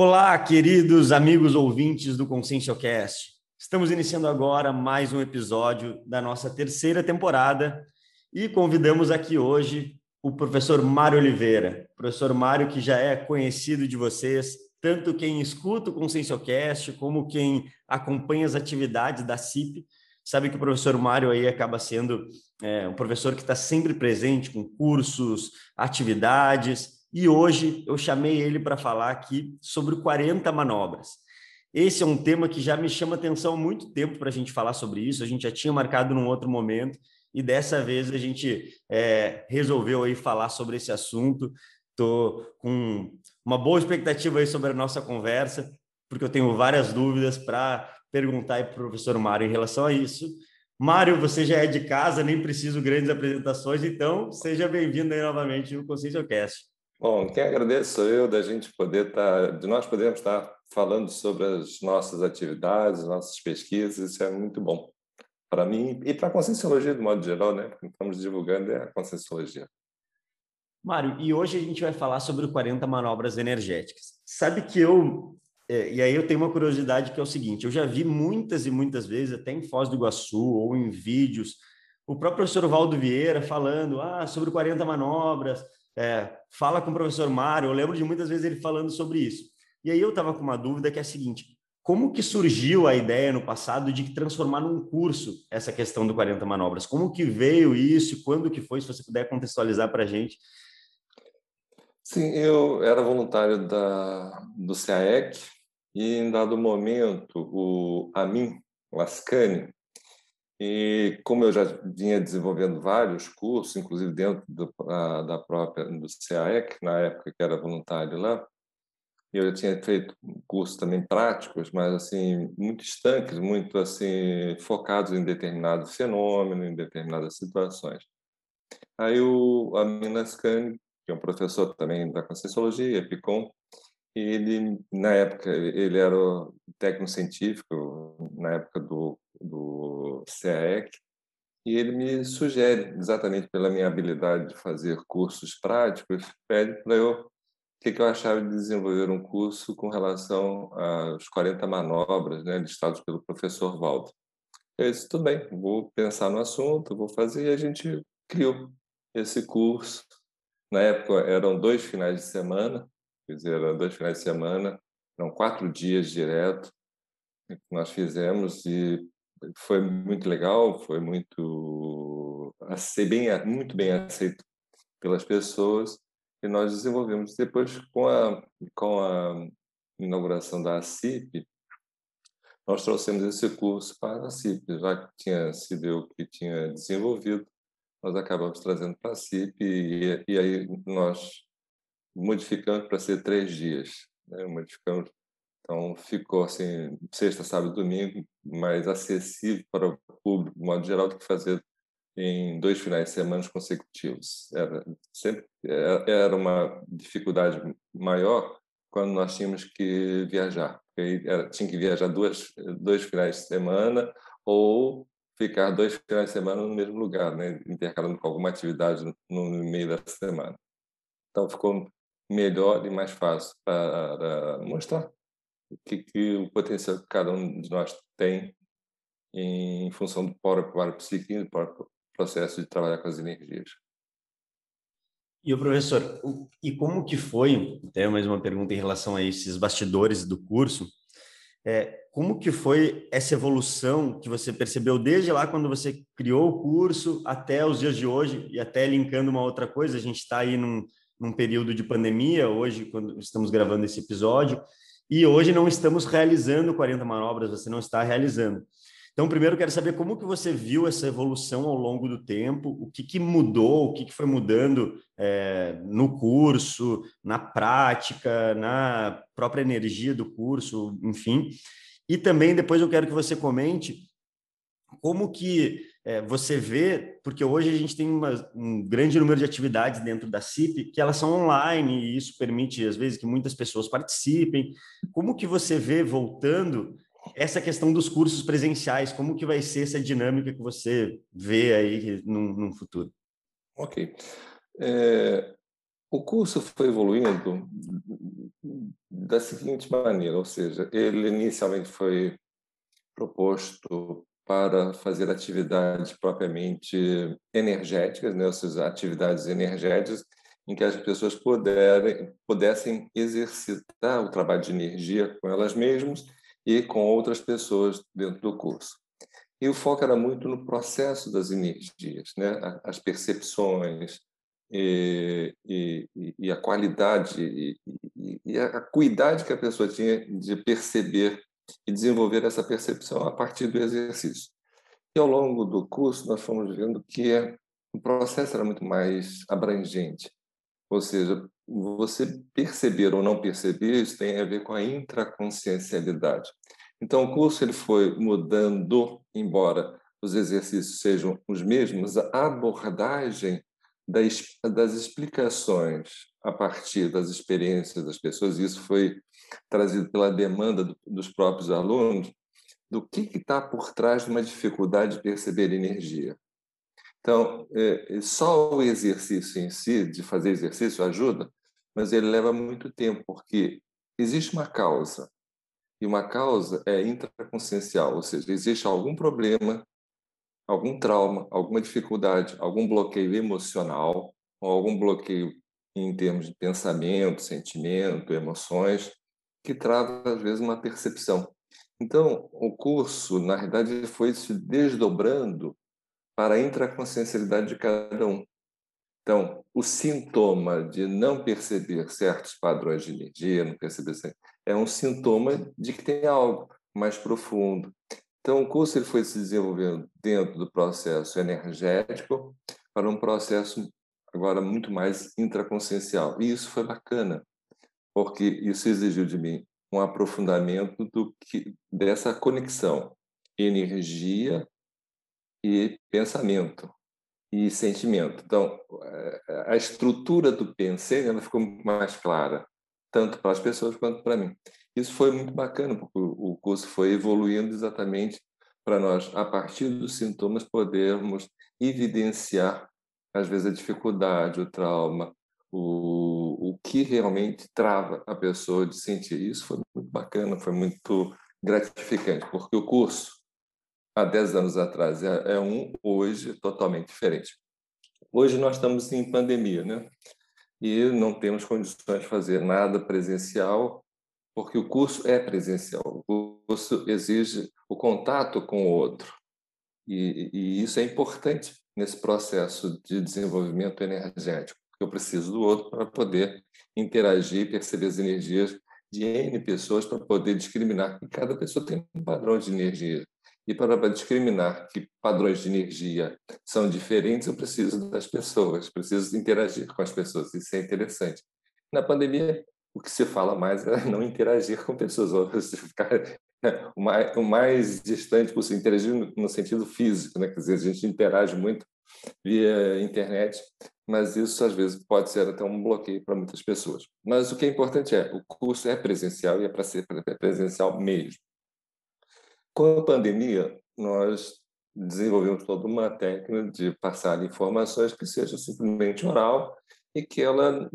Olá, queridos amigos ouvintes do Consciencialcast. Estamos iniciando agora mais um episódio da nossa terceira temporada e convidamos aqui hoje o professor Mário Oliveira. Professor Mário, que já é conhecido de vocês, tanto quem escuta o Consciencialcast como quem acompanha as atividades da CIP, sabe que o professor Mário aí acaba sendo é, um professor que está sempre presente com cursos, atividades, e hoje eu chamei ele para falar aqui sobre 40 manobras. Esse é um tema que já me chama atenção há muito tempo para a gente falar sobre isso. A gente já tinha marcado num outro momento e dessa vez a gente é, resolveu aí falar sobre esse assunto. Estou com uma boa expectativa aí sobre a nossa conversa, porque eu tenho várias dúvidas para perguntar para o professor Mário em relação a isso. Mário, você já é de casa, nem preciso grandes apresentações, então seja bem-vindo aí novamente no Consciencialcast. Bom, quem agradeço sou eu da gente poder estar, tá, de nós podermos estar falando sobre as nossas atividades, nossas pesquisas, isso é muito bom para mim e para a Conscienciologia de modo geral, né? Porque estamos divulgando é a Conscienciologia. Mário, e hoje a gente vai falar sobre 40 manobras energéticas. Sabe que eu, é, e aí eu tenho uma curiosidade que é o seguinte, eu já vi muitas e muitas vezes, até em Foz do Iguaçu ou em vídeos, o próprio professor Valdo Vieira falando ah, sobre 40 manobras, é, fala com o professor Mário. Eu lembro de muitas vezes ele falando sobre isso. E aí eu estava com uma dúvida que é a seguinte: como que surgiu a ideia no passado de transformar num curso essa questão do 40 manobras? Como que veio isso? Quando que foi? Se você puder contextualizar para a gente. Sim, eu era voluntário da, do CAEC e em dado momento o Amin Lascani, e como eu já vinha desenvolvendo vários cursos, inclusive dentro do, a, da própria do CAEC, na época que era voluntário lá, eu já tinha feito cursos também práticos, mas assim muito estanques, muito assim focados em determinado fenômeno, em determinadas situações. Aí o Aminas Khan, que é um professor também da Conscienciologia, Epicom, ele na época ele era técnico científico na época do do CAEC, e ele me sugere, exatamente pela minha habilidade de fazer cursos práticos, pede para eu o que, que eu achava de desenvolver um curso com relação às 40 manobras né, listados pelo professor Valdo. Eu disse, tudo bem, vou pensar no assunto, vou fazer, e a gente criou esse curso. Na época eram dois finais de semana, quer dizer, eram dois finais de semana, eram quatro dias direto que nós fizemos e foi muito legal, foi muito bem, muito bem aceito pelas pessoas e nós desenvolvemos depois com a com a inauguração da CIP nós trouxemos esse curso para a CIP já que tinha sido eu que tinha desenvolvido nós acabamos trazendo para a CIP e, e aí nós modificamos para ser três dias né? modificamos então ficou assim, sexta, sábado, domingo, mais acessível para o público, de modo geral, do que fazer em dois finais de semana consecutivos. Era sempre era uma dificuldade maior quando nós tínhamos que viajar. Era, tinha que viajar duas, dois finais de semana ou ficar dois finais de semana no mesmo lugar, né? intercalando com alguma atividade no meio da semana. Então ficou melhor e mais fácil para mostrar que, que o potencial que cada um de nós tem em função do próprio psíquico do próprio processo de trabalhar com as energias. E o professor, e como que foi, até mais uma pergunta em relação a esses bastidores do curso, é, como que foi essa evolução que você percebeu desde lá quando você criou o curso até os dias de hoje e até linkando uma outra coisa, a gente está aí num, num período de pandemia hoje, quando estamos gravando esse episódio, e hoje não estamos realizando 40 manobras, você não está realizando. Então, primeiro quero saber como que você viu essa evolução ao longo do tempo, o que, que mudou, o que, que foi mudando é, no curso, na prática, na própria energia do curso, enfim. E também depois eu quero que você comente como que é, você vê, porque hoje a gente tem uma, um grande número de atividades dentro da CIP que elas são online e isso permite, às vezes, que muitas pessoas participem. Como que você vê, voltando, essa questão dos cursos presenciais? Como que vai ser essa dinâmica que você vê aí no, futuro? Ok. É, o curso foi evoluindo da seguinte maneira, ou seja, ele inicialmente foi proposto para fazer atividades propriamente energéticas, né, atividades energéticas em que as pessoas puderem, pudessem exercitar o trabalho de energia com elas mesmas e com outras pessoas dentro do curso. E o foco era muito no processo das energias, né? as percepções e, e, e a qualidade e, e, a acuidade que a pessoa tinha de perceber e desenvolver essa percepção a partir do exercício. E ao longo do curso nós fomos vendo que o processo era muito mais abrangente, ou seja, você perceber ou não perceber isso tem a ver com a intraconsciencialidade. Então o curso ele foi mudando, embora os exercícios sejam os mesmos, a abordagem das, das explicações a partir das experiências das pessoas, isso foi trazido pela demanda do, dos próprios alunos, do que está por trás de uma dificuldade de perceber energia. Então, é, é, só o exercício em si, de fazer exercício, ajuda, mas ele leva muito tempo, porque existe uma causa, e uma causa é intraconsciencial, ou seja, existe algum problema, algum trauma, alguma dificuldade, algum bloqueio emocional, ou algum bloqueio em termos de pensamento, sentimento, emoções, que trava, às vezes, uma percepção. Então, o curso, na realidade, foi se desdobrando para a intraconsciencialidade de cada um. Então, o sintoma de não perceber certos padrões de energia, não perceber é um sintoma de que tem algo mais profundo. Então, o curso ele foi se desenvolvendo dentro do processo energético para um processo agora muito mais intraconsciencial. E isso foi bacana, porque isso exigiu de mim um aprofundamento do que dessa conexão energia e pensamento e sentimento. Então, eh, a estrutura do pensei ela ficou mais clara, tanto para as pessoas quanto para mim. Isso foi muito bacana, porque o curso foi evoluindo exatamente para nós, a partir dos sintomas, podermos evidenciar, às vezes, a dificuldade, o trauma, o, o que realmente trava a pessoa de sentir. Isso foi muito bacana, foi muito gratificante, porque o curso, há 10 anos atrás, é, é um, hoje, totalmente diferente. Hoje nós estamos em pandemia, né? E não temos condições de fazer nada presencial, porque o curso é presencial. O curso exige o contato com o outro. E, e isso é importante nesse processo de desenvolvimento energético. Eu preciso do outro para poder interagir, perceber as energias de N pessoas para poder discriminar que cada pessoa tem um padrão de energia. E para discriminar que padrões de energia são diferentes, eu preciso das pessoas, preciso interagir com as pessoas. Isso é interessante. Na pandemia, o que se fala mais é não interagir com pessoas, ou ficar o mais, o mais distante possível, interagir no sentido físico, né? Quer dizer, a gente interage muito via internet, mas isso às vezes pode ser até um bloqueio para muitas pessoas. Mas o que é importante é, o curso é presencial e é para ser presencial mesmo. Com a pandemia, nós desenvolvemos toda uma técnica de passar informações que seja simplesmente oral e que ela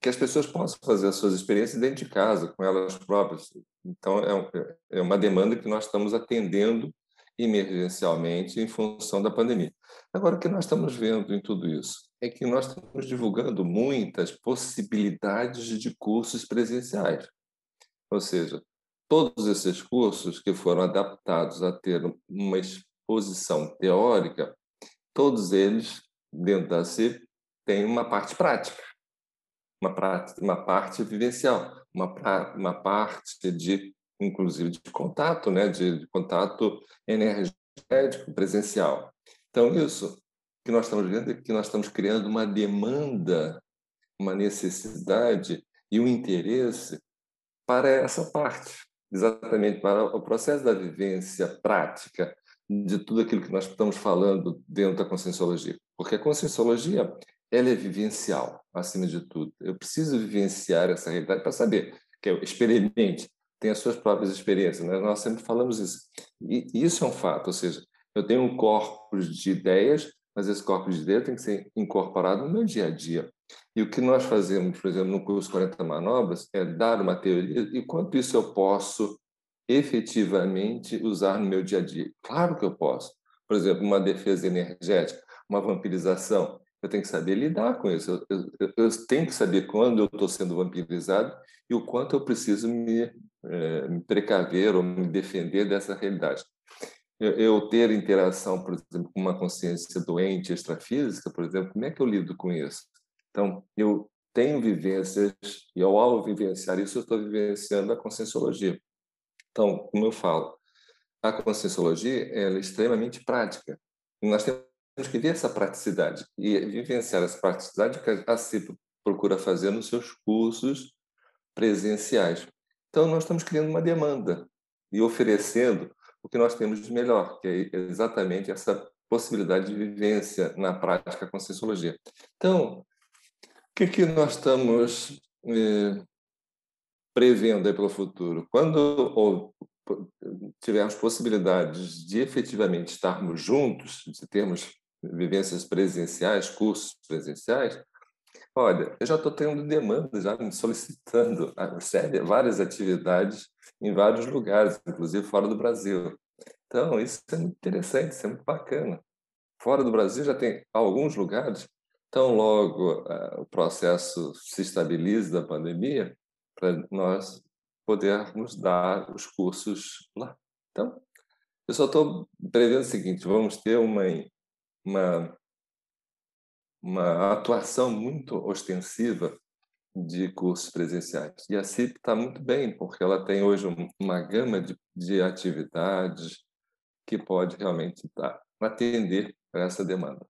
que as pessoas possam fazer as suas experiências dentro de casa, com elas próprias. Então, é, é uma demanda que nós estamos atendendo emergencialmente em função da pandemia. Agora, o que nós estamos vendo em tudo isso é que nós estamos divulgando muitas possibilidades de cursos presenciais. Ou seja, todos esses cursos que foram adaptados a ter uma exposição teórica, todos eles, dentro da CIP, têm uma parte prática, uma, prática, uma parte vivencial, uma, uma parte de inclusive de contato, né, de, de contato energético presencial. Então isso que nós estamos vendo é que nós estamos criando uma demanda, uma necessidade e um interesse para essa parte, exatamente para o processo da vivência prática de tudo aquilo que nós estamos falando dentro da conscienciologia. Porque a conscienciologia ela é vivencial, acima de tudo. Eu preciso vivenciar essa realidade para saber que eu experimente, tem as suas próprias experiências. Né? Nós sempre falamos isso. E isso é um fato, ou seja, eu tenho um corpo de ideias, mas esse corpo de ideias tem que ser incorporado no meu dia a dia. E o que nós fazemos, por exemplo, no curso 40 Manobras, é dar uma teoria e quanto isso eu posso efetivamente usar no meu dia a dia. Claro que eu posso. Por exemplo, uma defesa energética, uma vampirização. Eu tenho que saber lidar com isso. Eu, eu, eu tenho que saber quando eu estou sendo vampirizado e o quanto eu preciso me, é, me precaver ou me defender dessa realidade. Eu, eu, ter interação, por exemplo, com uma consciência doente, extrafísica, por exemplo, como é que eu lido com isso? Então, eu tenho vivências e ao vivenciar isso, eu estou vivenciando a conscienciologia. Então, como eu falo, a conscienciologia é extremamente prática. Nós temos que ver essa praticidade e vivenciar essa praticidade que a CIP procura fazer nos seus cursos presenciais. Então, nós estamos criando uma demanda e oferecendo o que nós temos de melhor, que é exatamente essa possibilidade de vivência na prática com a Conscienciologia. Então, o que, que nós estamos eh, prevendo aí pelo futuro? Quando ou, tivermos possibilidades de efetivamente estarmos juntos, de termos vivências presenciais, cursos presenciais, olha, eu já estou tendo demandas, já me solicitando várias atividades em vários lugares, inclusive fora do Brasil. Então, isso é muito interessante, isso é muito bacana. Fora do Brasil já tem alguns lugares, tão logo uh, o processo se estabilize da pandemia, para nós podermos dar os cursos lá. Então, eu só estou prevendo o seguinte: vamos ter uma, uma, uma atuação muito ostensiva de cursos presenciais. E a CIP está muito bem, porque ela tem hoje uma gama de, de atividades que pode realmente dar, atender a essa demanda.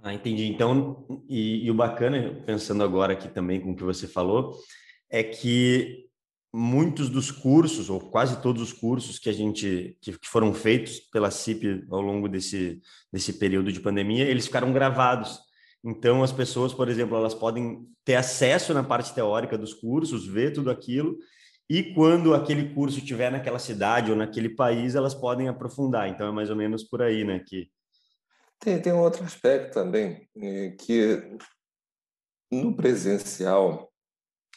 Ah, entendi. Então, e, e, o bacana, pensando agora aqui também com o que você falou, é que muitos dos cursos, ou quase todos os cursos que a gente que, que foram feitos pela CIP ao longo desse, desse período de pandemia, eles ficaram gravados. Então, as pessoas, por exemplo, elas podem ter acesso na parte teórica dos cursos, ver tudo aquilo, e quando aquele curso estiver naquela cidade ou naquele país, elas podem aprofundar. Então, é mais ou menos por aí, né? Que... Tem, tem um outro aspecto também, é, que no presencial,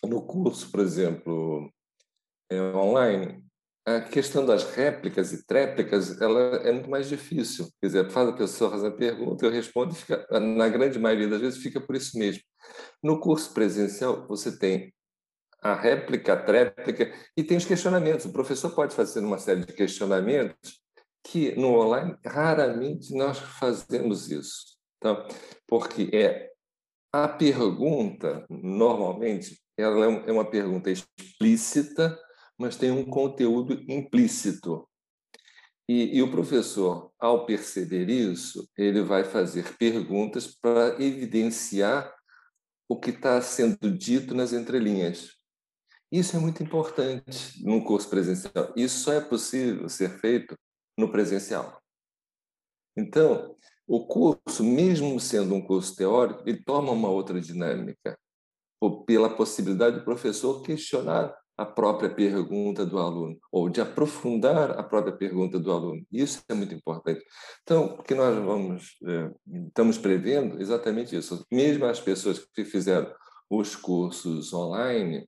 no curso, por exemplo, é, online, a questão das réplicas e tréplicas ela é muito mais difícil. Quer dizer, faz a pessoa fazer a pergunta, eu respondo, e fica, na grande maioria das vezes fica por isso mesmo. No curso presencial, você tem a réplica, a tréplica, e tem os questionamentos. O professor pode fazer uma série de questionamentos que no online raramente nós fazemos isso. Então, porque é a pergunta, normalmente, ela é, é uma pergunta explícita, mas tem um conteúdo implícito. E, e, o professor, ao perceber isso, ele vai fazer perguntas para evidenciar o que está sendo dito nas entrelinhas. Isso é muito importante num curso presencial. Isso só é possível ser feito no presencial. Então, o curso, mesmo sendo um curso teórico, ele toma uma outra dinâmica, pela possibilidade do professor questionar a própria pergunta do aluno, ou de aprofundar a própria pergunta do aluno. Isso é muito importante. Então, o que nós vamos, eh, estamos prevendo exatamente isso. Mesmo as pessoas que fizeram os cursos online,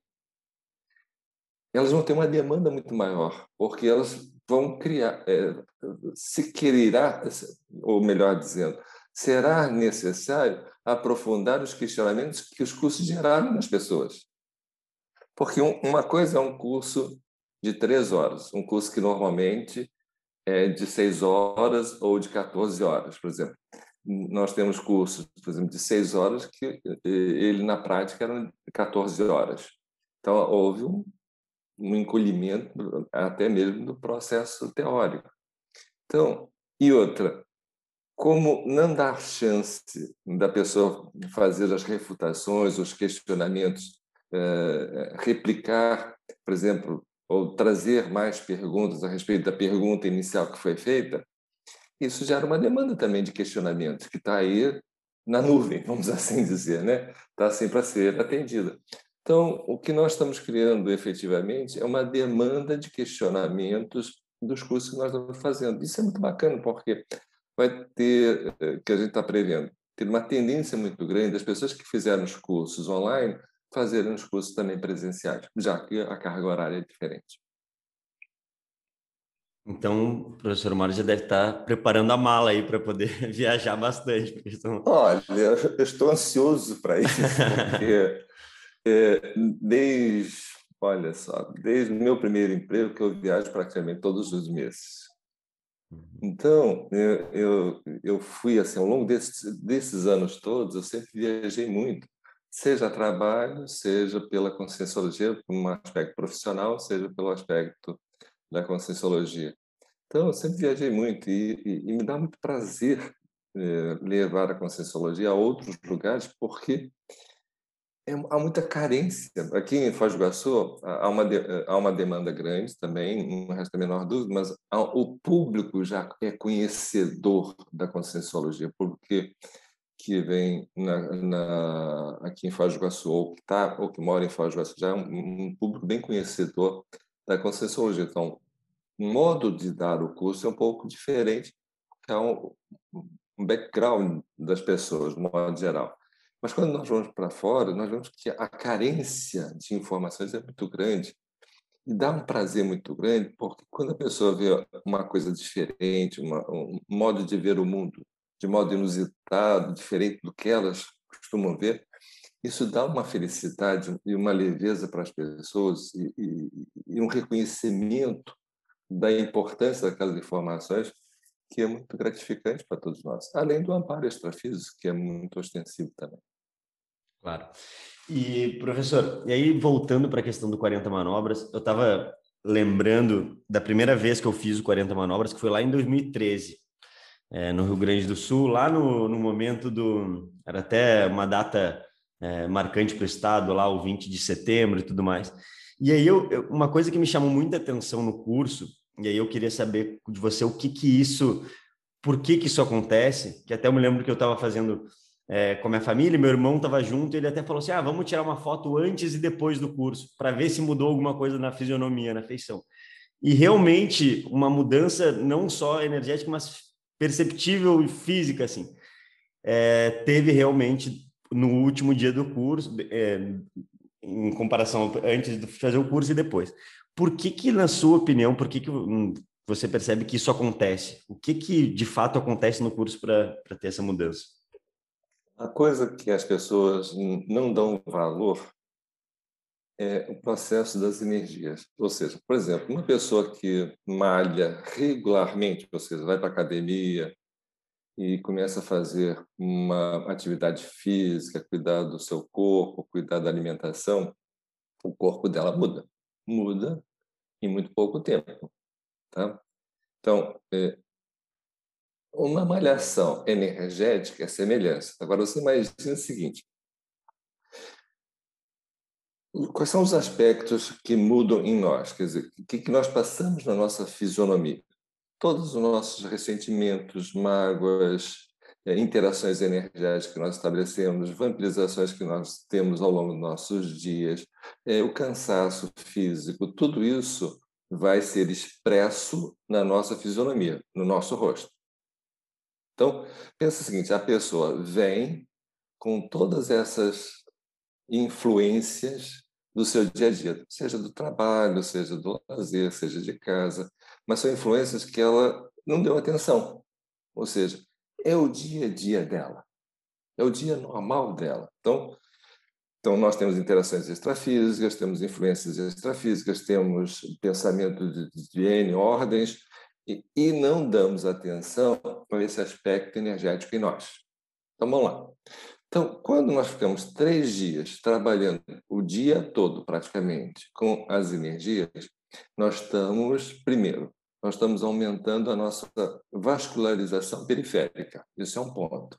elas vão ter uma demanda muito maior, porque elas vão criar, é, se quererá, ou melhor dizendo, será necessário aprofundar os questionamentos que os cursos geraram nas pessoas. Porque uma coisa é um curso de três horas, um curso que normalmente é de seis horas ou de 14 horas, por exemplo. Nós temos cursos, por exemplo, de seis horas que ele na prática eram 14 horas. Então houve um, um encolhimento até mesmo do processo teórico. Então, e outra, como não dar chance da pessoa fazer as refutações, os questionamentos replicar, por exemplo, ou trazer mais perguntas a respeito da pergunta inicial que foi feita, isso gera uma demanda também de questionamento, que está aí na nuvem, vamos assim dizer, né? Está assim para ser atendida. Então, o que nós estamos criando efetivamente é uma demanda de questionamentos dos cursos que nós estamos fazendo. Isso é muito bacana, porque vai ter, eh, que a gente está prevendo, ter uma tendência muito grande das pessoas que fizeram os cursos online fazerem os cursos também presenciais, já que a carga horária é diferente. Então, o professor Mário já deve estar preparando a mala aí para poder viajar bastante. Estão... Olha, eu estou ansioso para isso, porque é, desde, olha só, desde o meu primeiro emprego que eu viajo praticamente todos os meses. Uhum. Então, eu, eu, eu fui assim, ao longo desses, desses anos todos, eu sempre viajei muito, seja trabalho, seja pela conscienciologia, por um aspecto profissional, seja pelo aspecto da conscienciologia. Então, eu sempre viajei muito e, e, e me dá muito prazer é, levar a conscienciologia a outros lugares, porque é, há muita carência. Aqui em Foz do Iguaçu há uma, há uma demanda grande também, não resta a menor dúvida, mas o público já é conhecedor da conscienciologia, porque que vem na, na, aqui em Foz do Iguaçu, ou que, tá, ou que mora em Foz do Iguaçu, já é um, um público bem conhecedor da conscienciologia. Então, o modo de dar o curso é um pouco diferente, é um, um background das pessoas, de modo geral. Mas quando nós vamos para fora, nós vemos que a carência de informações é muito grande. E dá um prazer muito grande, porque quando a pessoa vê uma coisa diferente, uma, um modo de ver o mundo de modo inusitado, diferente do que elas costumam ver, isso dá uma felicidade e uma leveza para as pessoas e, e, e um reconhecimento da importância daquelas informações que é muito gratificante para todos nós, além do amparo extrafísico, que é muito ostensivo também. Claro. E, professor, e aí voltando para a questão do 40 manobras, eu estava lembrando da primeira vez que eu fiz o 40 manobras, que foi lá em 2013, é, no Rio Grande do Sul, lá no, no momento do. Era até uma data é, marcante para o estado, lá o 20 de setembro e tudo mais. E aí, eu, eu, uma coisa que me chamou muita atenção no curso, e aí eu queria saber de você o que que isso, por que que isso acontece, que até eu me lembro que eu estava fazendo é, com a minha família, meu irmão estava junto, ele até falou assim, ah, vamos tirar uma foto antes e depois do curso, para ver se mudou alguma coisa na fisionomia, na feição. E realmente, uma mudança não só energética, mas perceptível e física, assim, é, teve realmente no último dia do curso, é, em comparação antes de fazer o curso e depois. Por que que, na sua opinião, por que que hum, você percebe que isso acontece? O que que, de fato, acontece no curso para ter essa mudança? A coisa que as pessoas não dão valor é o processo das energias. Ou seja, por exemplo, uma pessoa que malha regularmente, ou seja, vai para a academia e começa a fazer uma atividade física, cuidar do seu corpo, cuidar da alimentação, o corpo dela muda. Muda em muito pouco tempo. Tá? Então, é, uma malhação energética é semelhança. Agora, você imagina o seguinte: Quais são os aspectos que mudam em nós? Quer dizer, o que, nós passamos na nossa fisionomia? Todos os nossos ressentimentos, mágoas, eh, interações energéticas que nós estabelecemos, vampirizações que nós temos ao longo dos nossos dias, eh, o cansaço físico, tudo isso vai ser expresso na nossa fisionomia, no nosso rosto. Então, pensa o seguinte: a pessoa vem com todas essas influências do seu dia a dia, seja do trabalho, seja do lazer, seja de casa, mas são influências que ela não deu atenção. Ou seja, é o dia a dia dela, é o dia normal dela. Então, então nós temos interações extrafísicas, temos influências extrafísicas, temos pensamento de, de N ordens, e, e não damos atenção para esse aspecto energético em nós. Então, vamos lá. Então, quando nós ficamos três dias trabalhando o dia todo, praticamente, com as energias, nós estamos, primeiro, nós estamos aumentando a nossa vascularização periférica. Isso é um ponto.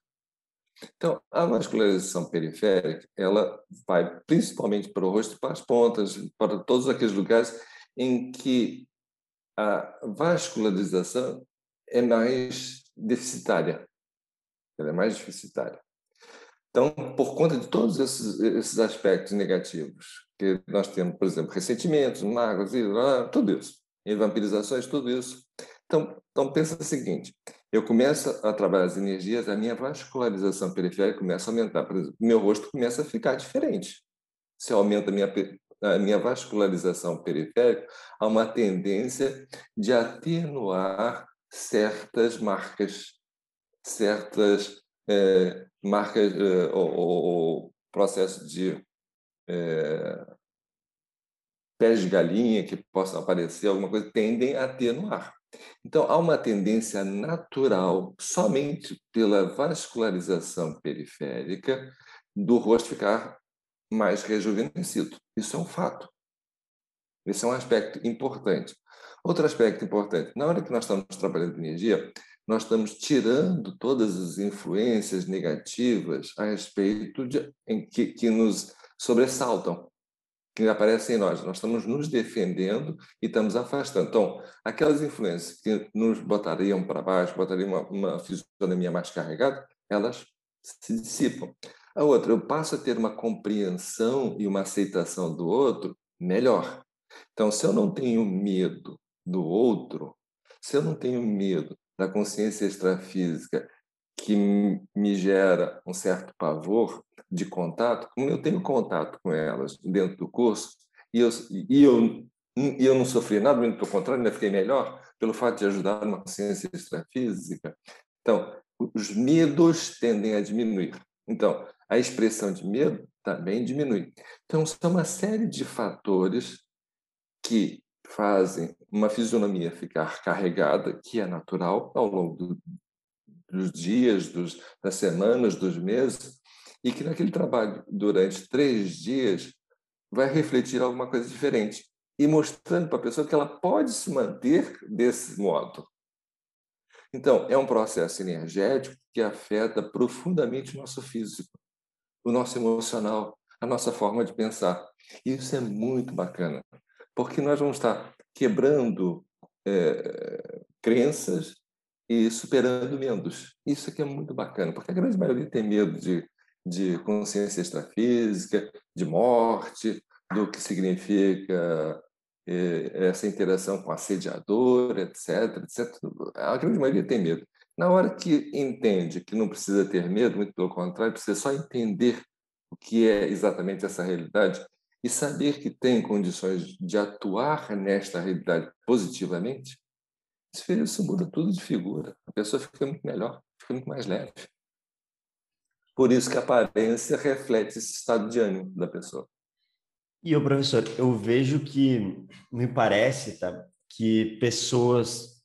Então, a vascularização periférica, ela vai principalmente para o rosto e para as pontas, para todos aqueles lugares em que a vascularização é mais deficitária. Ela é mais deficitária. Então, por conta de todos esses, esses aspectos negativos que nós temos, por exemplo, ressentimentos, mágoas, tudo isso, e vampirizações, tudo isso. Então, então pensa o seguinte: eu começo a trabalhar as energias, a minha vascularização periférica começa a aumentar. Por exemplo, meu rosto começa a ficar diferente. Se aumenta a minha, a minha vascularização periférica, há uma tendência de atenuar certas marcas, certas é, marcas é, ou, ou, processo de é, pés de galinha que possam aparecer, alguma coisa, tendem a atenuar. Então, há uma tendência natural, somente pela vascularização periférica, do rosto ficar mais rejuvenescido. Isso é um fato. Esse é um aspecto importante. Outro aspecto importante, na hora que nós estamos trabalhando energia, nós estamos tirando todas as influências negativas a respeito de em que, que nos sobressaltam que aparecem em nós. Nós estamos nos defendendo e estamos afastando. Então, aquelas influências que nos botariam para baixo, botariam uma, uma fisionomia mais carregada, elas se dissipam. A outra, eu passo a ter uma compreensão e uma aceitação do outro melhor. Então, se eu não tenho medo do outro, se eu não tenho medo da consciência extrafísica que me gera um certo pavor de contato, como eu tenho contato com elas dentro do curso, e eu, e eu, e eu não sofri nada, muito pelo contrário, ainda fiquei melhor pelo fato de ajudar uma consciência extrafísica. Então, os medos tendem a diminuir. Então, a expressão de medo também diminui. Então, são uma série de fatores que fazem uma fisionomia ficar carregada, que é natural ao longo do, dos dias, dos, das semanas, dos meses, e que naquele trabalho durante três dias vai refletir alguma coisa diferente e mostrando para a pessoa que ela pode se manter desse modo. Então, é um processo energético que afeta profundamente o nosso físico, o nosso emocional, a nossa forma de pensar. E isso é muito bacana, porque nós vamos estar quebrando é, crenças e superando medos. Isso aqui é muito bacana, porque a grande maioria tem medo de, de consciência extrafísica, de morte, do que significa é, essa interação com assediador, etc, etc. A grande maioria tem medo. Na hora que entende que não precisa ter medo, muito pelo contrário, precisa só entender o que é exatamente essa realidade e saber que tem condições de atuar nesta realidade positivamente, isso muda tudo de figura. A pessoa fica muito melhor, fica muito mais leve. Por isso que a aparência reflete esse estado de ânimo da pessoa. E o professor, eu vejo que me parece, tá, que pessoas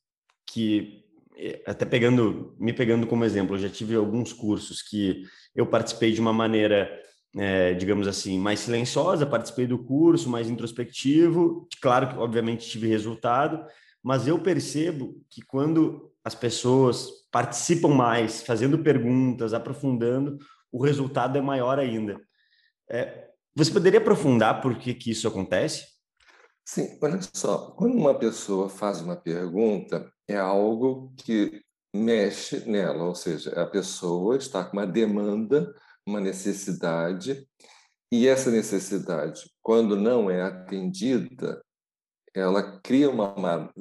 que eh, até pegando, me pegando como exemplo, eu já tive alguns cursos que eu participei de uma maneira é, digamos assim, mais silenciosa, participei do curso, mais introspectivo. Claro que, obviamente, tive resultado, mas eu percebo que quando as pessoas participam mais, fazendo perguntas, aprofundando, o resultado é maior ainda. É, você poderia aprofundar por que, que isso acontece? Sim, olha só, quando uma pessoa faz uma pergunta, é algo que mexe nela, ou seja, a pessoa está com uma demanda uma necessidade, e essa necessidade, quando não é atendida, ela cria uma,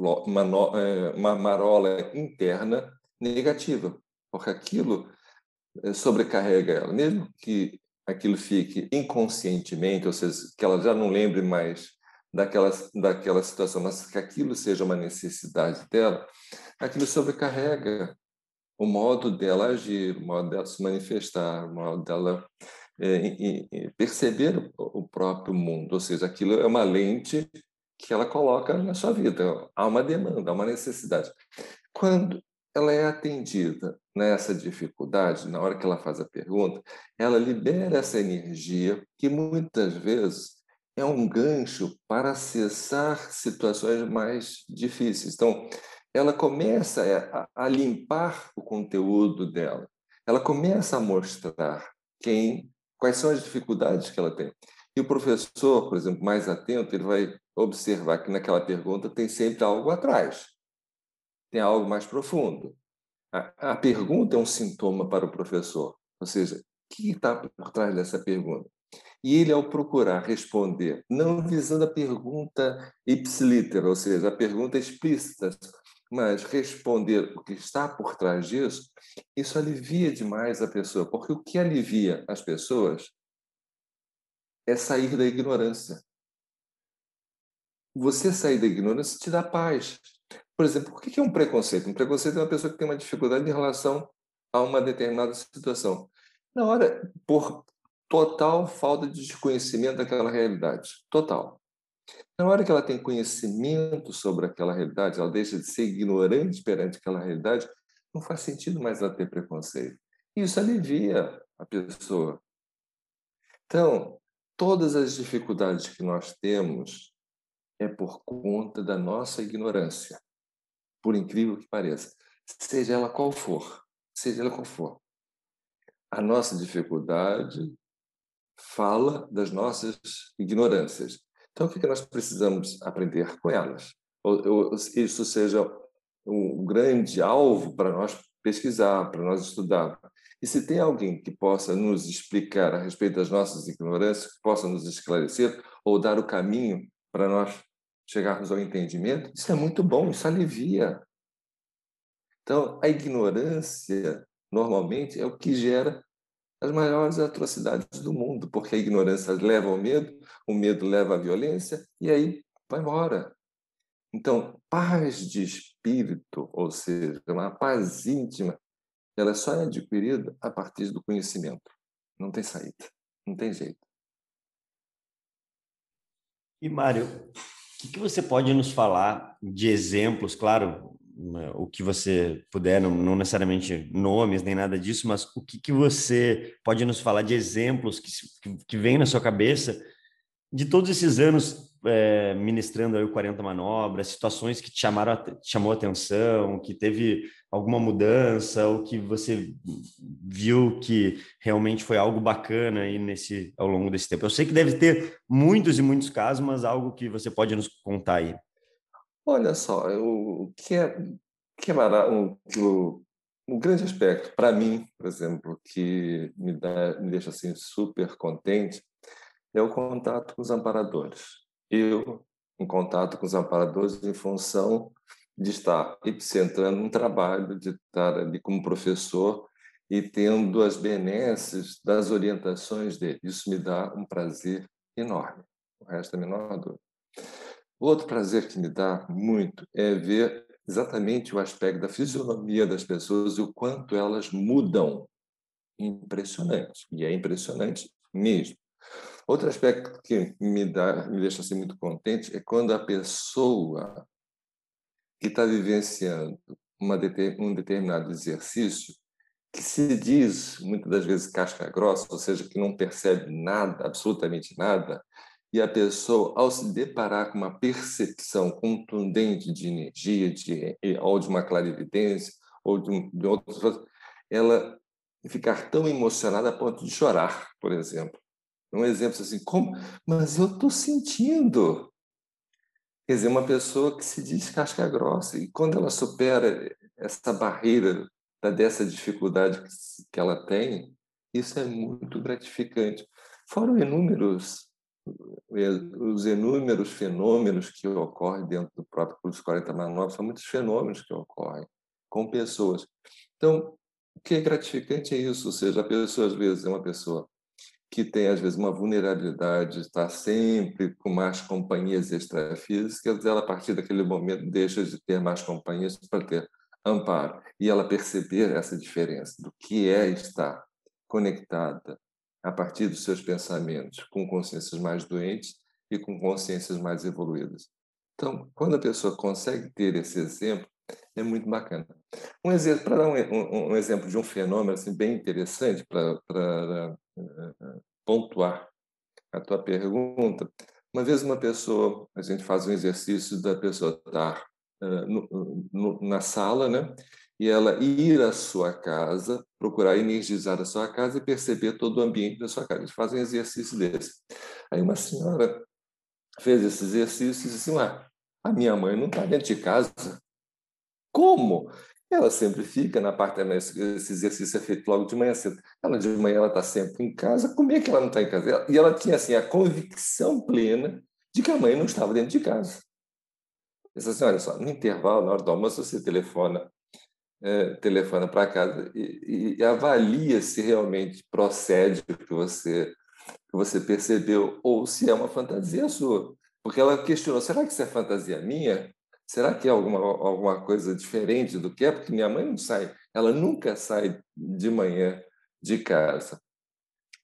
é, uma marola interna negativa, porque aquilo é, sobrecarrega ela, mesmo que aquilo fique inconscientemente, ou seja, que ela já não lembre mais daquela, daquela situação, mas que aquilo seja uma necessidade dela, aquilo sobrecarrega o modo dela agir, o modo dela se manifestar, o modo dela é, perceber o próprio mundo. Ou seja, aquilo é uma lente que ela coloca na sua vida. Há uma demanda, há uma necessidade. Quando ela é atendida nessa dificuldade, na hora que ela faz a pergunta, ela libera essa energia que muitas vezes é um gancho para acessar situações mais difíceis. Então, ela começa é, a, limpar o conteúdo dela. Ela começa a mostrar quem, quais são as dificuldades que ela tem. E o professor, por exemplo, mais atento, ele vai observar que naquela pergunta tem sempre algo atrás, tem algo mais profundo. A, a pergunta é um sintoma para o professor, ou seja, o que está por trás dessa pergunta? E ele, ao procurar responder, não visando a pergunta ipsiliter, ou seja, a pergunta explícita, mas responder o que está por trás disso, isso alivia demais a pessoa, porque o que alivia as pessoas é sair da ignorância. Você sair da ignorância te dá paz. Por exemplo, o que é um preconceito? Um preconceito é uma pessoa que tem uma dificuldade em relação a uma determinada situação. Na hora, por total falta de desconhecimento daquela realidade. Total. Na hora que ela tem conhecimento sobre aquela realidade, ela deixa de ser ignorante perante aquela realidade, não faz sentido mais ela ter preconceito. Isso alivia a pessoa. Então, todas as dificuldades que nós temos é por conta da nossa ignorância, por incrível que pareça, seja ela qual for, seja ela qual for. A nossa dificuldade fala das nossas ignorâncias. Então, o que nós precisamos aprender com elas? Isso seja um grande alvo para nós pesquisar, para nós estudar. E se tem alguém que possa nos explicar a respeito das nossas ignorâncias, que possa nos esclarecer ou dar o caminho para nós chegarmos ao entendimento, isso é muito bom, isso alivia. Então, a ignorância, normalmente, é o que gera as maiores atrocidades do mundo, porque a ignorância leva ao medo, o medo leva à violência, e aí vai embora. Então, paz de espírito, ou seja, uma paz íntima, ela só é adquirida a partir do conhecimento. Não tem saída, não tem jeito. E, Mário, o que, você pode nos falar de exemplos, claro, o que você puder, não, não, necessariamente nomes nem nada disso, mas o que, que você pode nos falar de exemplos que, que, que vem na sua cabeça de todos esses anos é, ministrando aí o 40 Manobras, situações que te chamaram te chamou atenção, que teve alguma mudança, ou que você viu que realmente foi algo bacana aí nesse, ao longo desse tempo? Eu sei que deve ter muitos e muitos casos, mas algo que você pode nos contar aí. Olha só, o que é, que é o, um grande aspecto para mim, por exemplo, que me, dá, me deixa assim super contente, é o contato com os amparadores. Eu, em contato com os amparadores, em função de estar epicentrando um trabalho, de estar ali como professor e tendo as benesses das orientações dele. Isso me dá um prazer enorme. O resto é menor dúvida. Outro prazer que me dá muito é ver exatamente o aspecto da fisionomia das pessoas e o quanto elas mudam. Impressionante. E é impressionante mesmo. Outro aspecto que me dá, me deixa assim muito contente é quando a pessoa que está vivenciando uma, um determinado exercício que se diz muitas das vezes casca grossa, ou seja, que não percebe nada, absolutamente nada, e a pessoa, ao se deparar com uma percepção contundente de energia, de, ou de uma clarividência, ou de, de outras coisas, ela ficar tão emocionada a ponto de chorar, por exemplo. Um exemplo assim, como? Mas eu estou sentindo. Quer dizer, uma pessoa que se diz casca grossa, e quando ela supera essa barreira dessa dificuldade que ela tem, isso é muito gratificante. Foram inúmeros os inúmeros fenômenos que ocorrem dentro do próprio curso 40 mais 9, são muitos fenômenos que ocorrem com pessoas. Então, o que é gratificante é isso, ou seja, a pessoa às vezes é uma pessoa que tem às vezes uma vulnerabilidade, está sempre com mais companhias extrafísicas, ela a partir daquele momento deixa de ter mais companhias para ter amparo e ela perceber essa diferença do que é estar conectada a partir dos seus pensamentos, com consciências mais doentes e com consciências mais evoluídas. Então, quando a pessoa consegue ter esse exemplo, é muito bacana. Um exemplo, para dar um, um, um, exemplo de um fenômeno assim, bem interessante para uh, pontuar a tua pergunta, uma vez uma pessoa, a gente faz um exercício da pessoa estar uh, no, no, na sala, né? E ela ir à sua casa, procurar energizar a sua casa e perceber todo o ambiente da sua casa. Eles fazem um exercício desse. Aí uma senhora fez esse exercício e disse assim, ah, a minha mãe não está dentro de casa. Como? Ela sempre fica na parte da esse exercício é feito logo de manhã cedo. Ela de manhã ela está sempre em casa. Como é que ela não está em casa? E ela tinha assim a convicção plena de que a mãe não estava dentro de casa. Diz assim, olha só, no intervalo, na hora do almoço, você telefona é, telefona para casa e, e avalia se realmente procede o que você, que você percebeu ou se é uma fantasia sua. Porque ela questionou, será que isso é fantasia minha? Será que é alguma, alguma coisa diferente do que é? Porque minha mãe não sai, ela nunca sai de manhã de casa.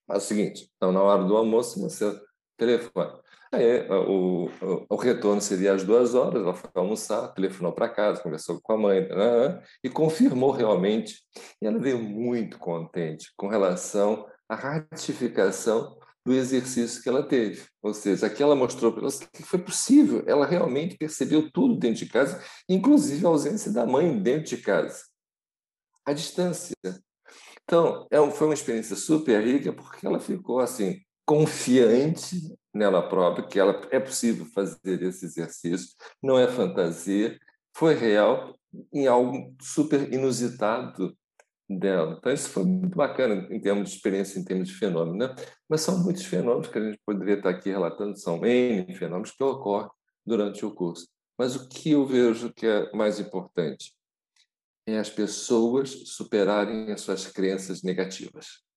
É o seguinte, então, na hora do almoço, você telefona. Aí, o, o, o, retorno seria às duas horas, ela foi almoçar, telefonou para casa, conversou com a mãe né, e confirmou realmente. E ela veio muito contente com relação à ratificação do exercício que ela teve. Ou seja, aqui ela mostrou para elas que foi possível, ela realmente percebeu tudo dentro de casa, inclusive a ausência da mãe dentro de casa. A distância. Então, é, foi uma experiência super rica, porque ela ficou assim, confiante nela própria, que ela é possível fazer esse exercício, não é fantasia, foi real em algo super inusitado dela. Então, isso foi muito bacana em termos de experiência, em termos de fenômeno. Né? Mas são muitos fenômenos que a gente poderia estar aqui relatando, são N fenômenos que ocorrem durante o curso. Mas o que eu vejo que é mais importante é as pessoas superarem as suas crenças negativas.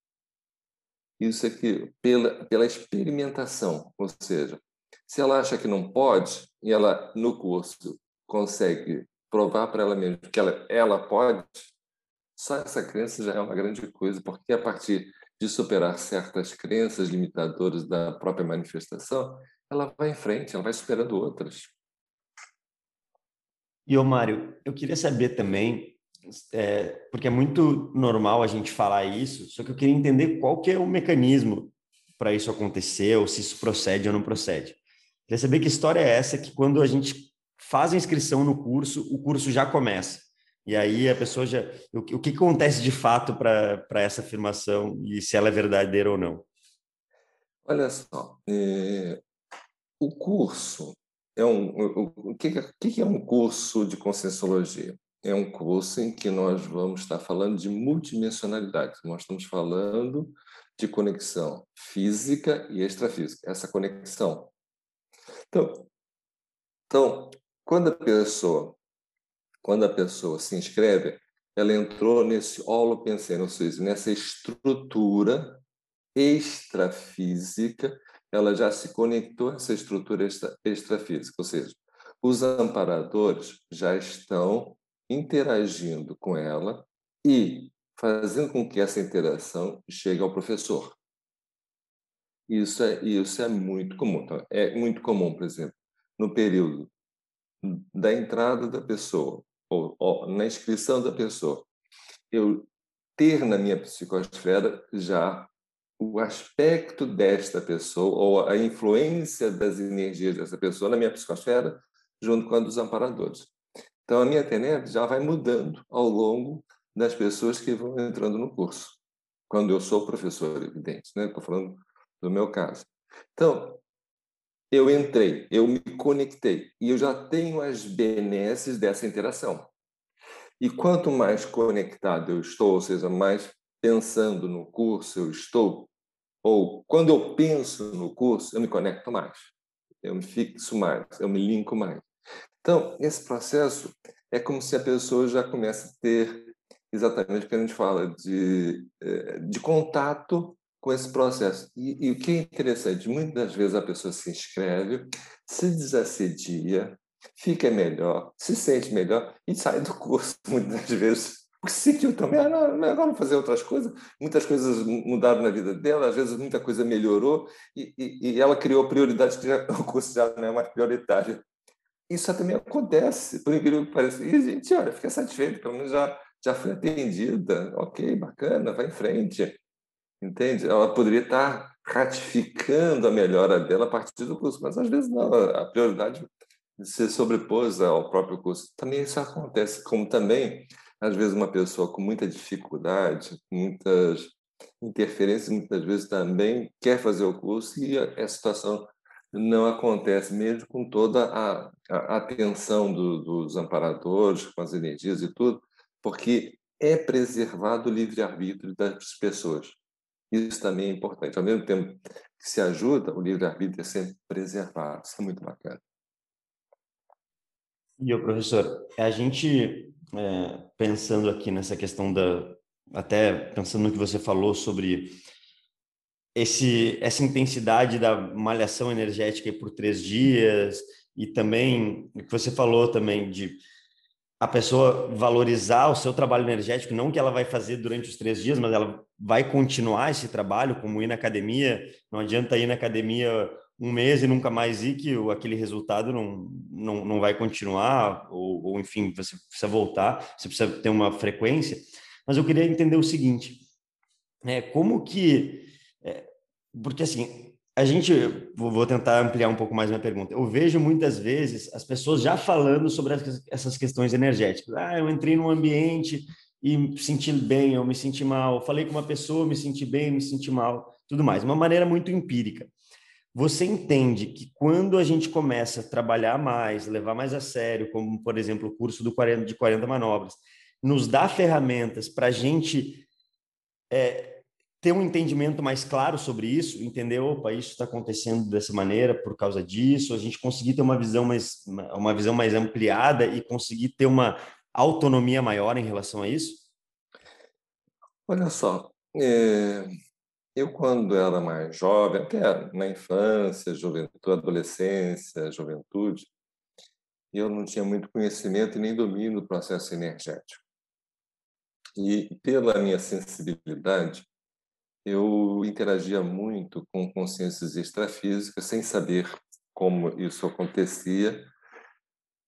Isso aqui, pela, pela experimentação, ou seja, se ela acha que não pode, e ela, no curso, consegue provar para ela mesma que ela, ela pode, só essa crença já é uma grande coisa, porque a partir de superar certas crenças limitadoras da própria manifestação, ela vai em frente, ela vai superando outras. E, Mário, eu queria saber também, é, porque é muito normal a gente falar isso, só que eu queria entender qual que é o mecanismo para isso acontecer, ou se isso procede ou não procede. Queria saber que história é essa que quando a gente faz a inscrição no curso, o curso já começa. E aí a pessoa já. O, o que acontece de fato para essa afirmação e se ela é verdadeira ou não? Olha só, é, o curso é um. O, o que, que é um curso de conscienciologia? É um curso em que nós vamos estar falando de multidimensionalidade. Nós estamos falando de conexão física e extrafísica, essa conexão. Então, então quando a pessoa quando a pessoa se inscreve, ela entrou nesse holopensene, ou seja, nessa estrutura extrafísica, ela já se conectou a essa estrutura extra, extrafísica, ou seja, os amparadores já estão interagindo com ela e fazendo com que essa interação chegue ao professor. Isso é, isso é muito comum. Então, é muito comum, por exemplo, no período da entrada da pessoa ou, ou, na inscrição da pessoa, eu ter na minha psicosfera já o aspecto desta pessoa ou a influência das energias dessa pessoa na minha psicosfera junto com a dos amparadores. Então, a minha TENET já vai mudando ao longo das pessoas que vão entrando no curso. Quando eu sou professor, evidente, né? Estou falando do meu caso. Então, eu entrei, eu me conectei e eu já tenho as benesses dessa interação. E quanto mais conectado eu estou, ou seja, mais pensando no curso eu estou, ou quando eu penso no curso, eu me conecto mais, eu me fixo mais, eu me linko mais. Então, esse processo é como se a pessoa já comece a ter exatamente o que a gente fala de, eh, de contato com esse processo. E, e, o que é interessante, muitas vezes a pessoa se inscreve, se desassedia, fica melhor, se sente melhor e sai do curso muitas vezes. Porque se sentiu também, ah, não, agora fazer outras coisas. Muitas coisas mudaram na vida dela, às vezes muita coisa melhorou e, e, e ela criou prioridades que já, o curso já não é mais prioritário. Isso também acontece, por incrível que pareça. E, gente, olha, fica satisfeito, pelo menos já, já foi atendida. Ok, bacana, vai em frente. Entende? Ela poderia estar ratificando a melhora dela a partir do curso, mas às vezes não. A prioridade se sobrepôs ao próprio curso. Também isso acontece, como também, às vezes, uma pessoa com muita dificuldade, muitas interferências, muitas vezes também quer fazer o curso e a, a situação não acontece, mesmo com toda a, a atenção do, dos amparadores, com as energias e tudo, porque é preservado o livre-arbítrio das pessoas. Isso também é importante. Ao mesmo tempo que se ajuda, o livre-arbítrio é sempre preservado. Isso é muito bacana. E o professor, a gente é, pensando aqui nessa questão da, até pensando no que você falou sobre esse essa intensidade da malhação energética por três dias e também o que você falou também de a pessoa valorizar o seu trabalho energético, não que ela vai fazer durante os três dias, mas ela vai continuar esse trabalho, como ir na academia. Não adianta ir na academia um mês e nunca mais ir, que aquele resultado não, não, não vai continuar, ou, ou enfim, você precisa voltar, você precisa ter uma frequência. Mas eu queria entender o seguinte: é, como que. Porque assim, a gente, vou tentar ampliar um pouco mais minha pergunta. Eu vejo muitas vezes as pessoas já falando sobre essas questões energéticas. Ah, eu entrei num ambiente e me senti bem, eu me senti mal. Falei com uma pessoa, me senti bem, me senti mal, tudo mais. Uma maneira muito empírica. Você entende que quando a gente começa a trabalhar mais, levar mais a sério, como por exemplo o curso do 40, de 40 manobras, nos dá ferramentas para a gente é, ter um entendimento mais claro sobre isso, entender, opa, isso está acontecendo dessa maneira por causa disso, a gente conseguir ter uma visão mais, uma visão mais ampliada e conseguir ter uma autonomia maior em relação a isso? Olha só, é, eu quando era mais jovem, até na infância, juventude, adolescência, juventude, eu não tinha muito conhecimento e nem domínio do processo energético. E pela minha sensibilidade, eu interagia muito com consciências extrafísicas sem saber como isso acontecia.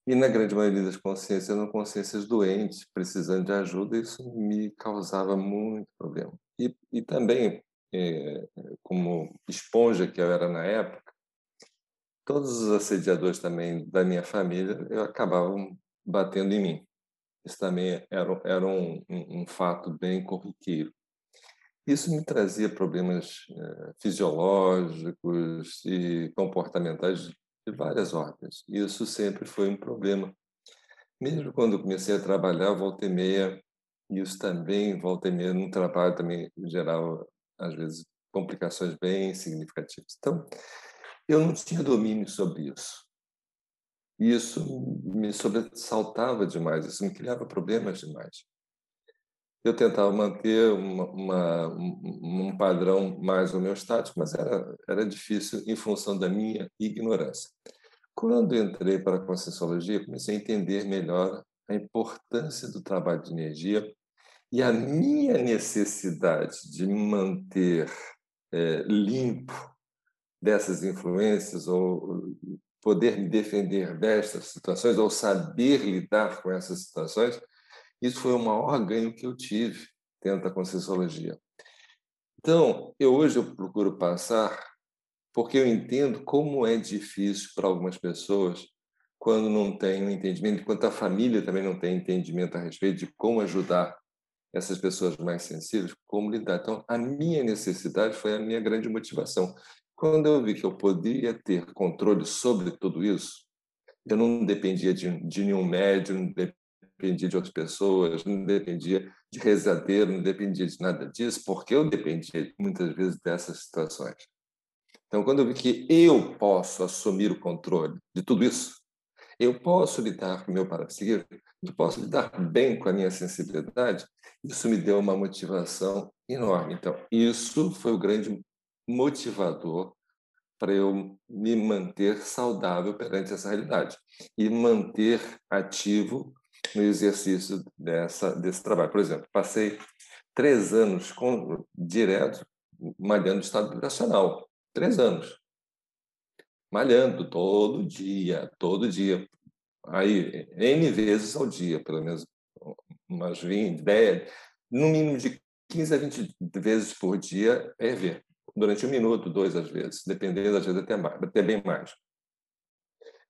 E na grande maioria das consciências eram consciências doentes precisando de ajuda isso me causava muito problema. E, e também é, como esponja que eu era na época todos os assediadores também da minha família eu acabavam batendo em mim. Isso também era, era um, um, um fato bem corriqueiro isso me trazia problemas eh, fisiológicos e comportamentais de várias ordens. Isso sempre foi um problema. Mesmo quando comecei a trabalhar, volta e meia, isso também, volta e meia, no trabalho também gerava, às vezes, complicações bem significativas. Então, eu não tinha domínio sobre isso. Isso me sobressaltava demais, isso me criava problemas demais eu tentava manter uma, uma, um padrão mais homeostático, mas era, era difícil em função da minha ignorância. Quando entrei para a Conscienciologia, comecei a entender melhor a importância do trabalho de energia e a minha necessidade de me manter é, limpo dessas influências ou poder me defender destas situações ou saber lidar com essas situações isso foi o maior ganho que eu tive dentro da Conscienciologia. Então, eu hoje eu procuro passar porque eu entendo como é difícil para algumas pessoas quando não tem um entendimento, enquanto a família também não tem entendimento a respeito de como ajudar essas pessoas mais sensíveis, como lidar. Então, a minha necessidade foi a minha grande motivação. Quando eu vi que eu poderia ter controle sobre tudo isso, eu não dependia de, de nenhum médium, não dependia de outras pessoas, não dependia de rezadeiro, não dependia de nada disso, porque eu dependia muitas vezes dessas situações. Então, quando eu vi que eu posso assumir o controle de tudo isso, eu posso lidar com o meu parapsíquico, eu posso lidar bem com a minha sensibilidade, isso me deu uma motivação enorme. Então, isso foi o grande motivador para eu me manter saudável perante essa realidade e manter ativo no exercício dessa, desse trabalho. Por exemplo, passei três anos com, direto malhando estado vibracional. Três anos. Malhando todo dia, todo dia. Aí, N vezes ao dia, pelo menos umas 20, 10, no mínimo de 15 a 20 vezes por dia é ver. Durante um minuto, dois às vezes, dependendo, às vezes até, mais, até bem mais